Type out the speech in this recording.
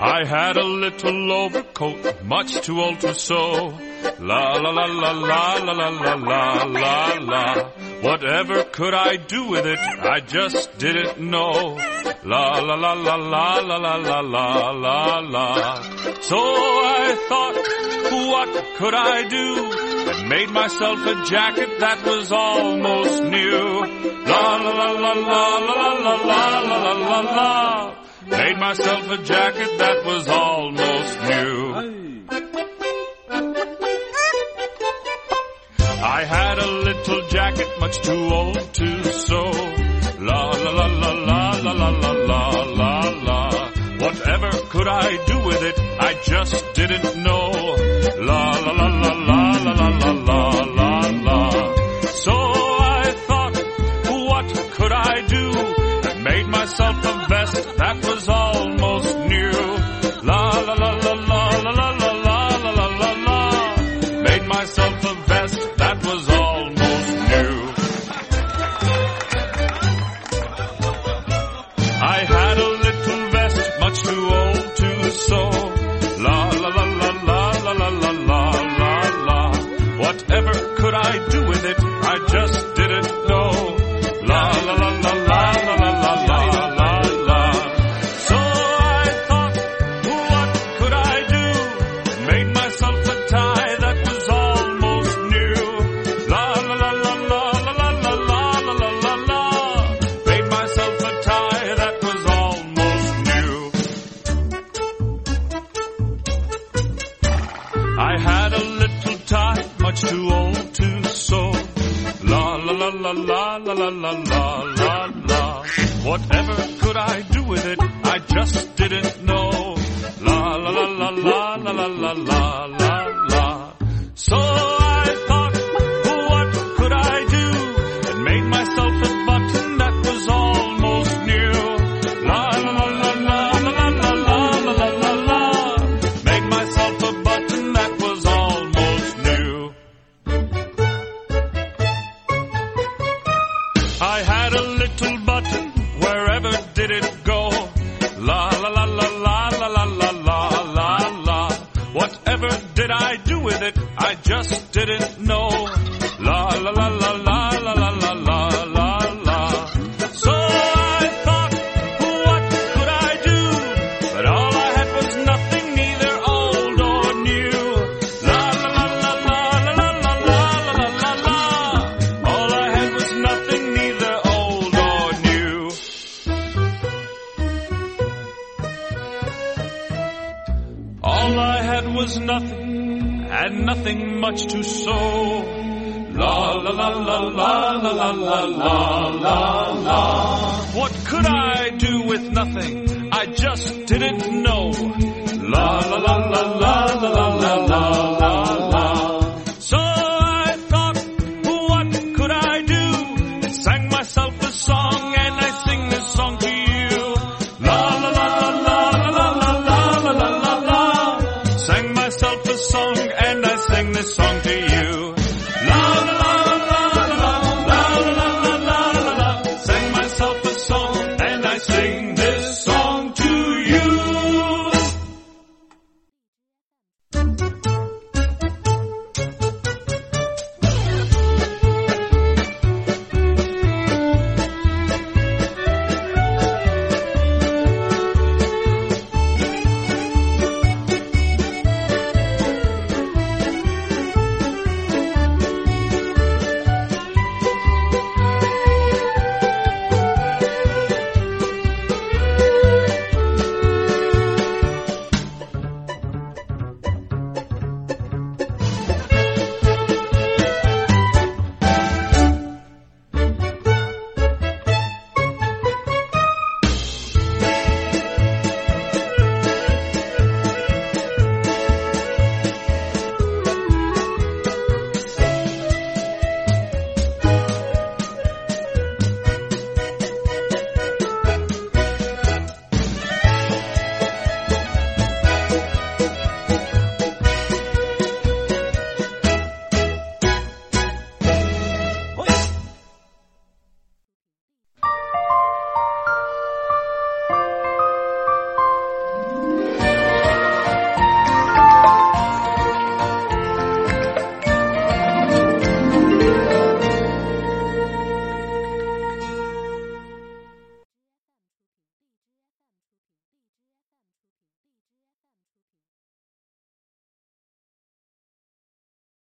I had a little overcoat, much too old to sew. La la la la la la la la la la la. Whatever could I do with it? I just didn't know. La la la la la la la la la la la. So I thought, what could I do? And made myself a jacket that was almost new. La la la la la la la la la la la la. Made myself a jacket that was almost new. I had a little jacket much too old to too old to sew. La la la la la la la la la. Whatever could I do with it? I just didn't know. La la la la la la la la la. So la la la la la. Whatever did I do with it? I just All I had was nothing, and nothing much to show. La la la la la la la la la la la. What could I do with nothing? I just didn't know.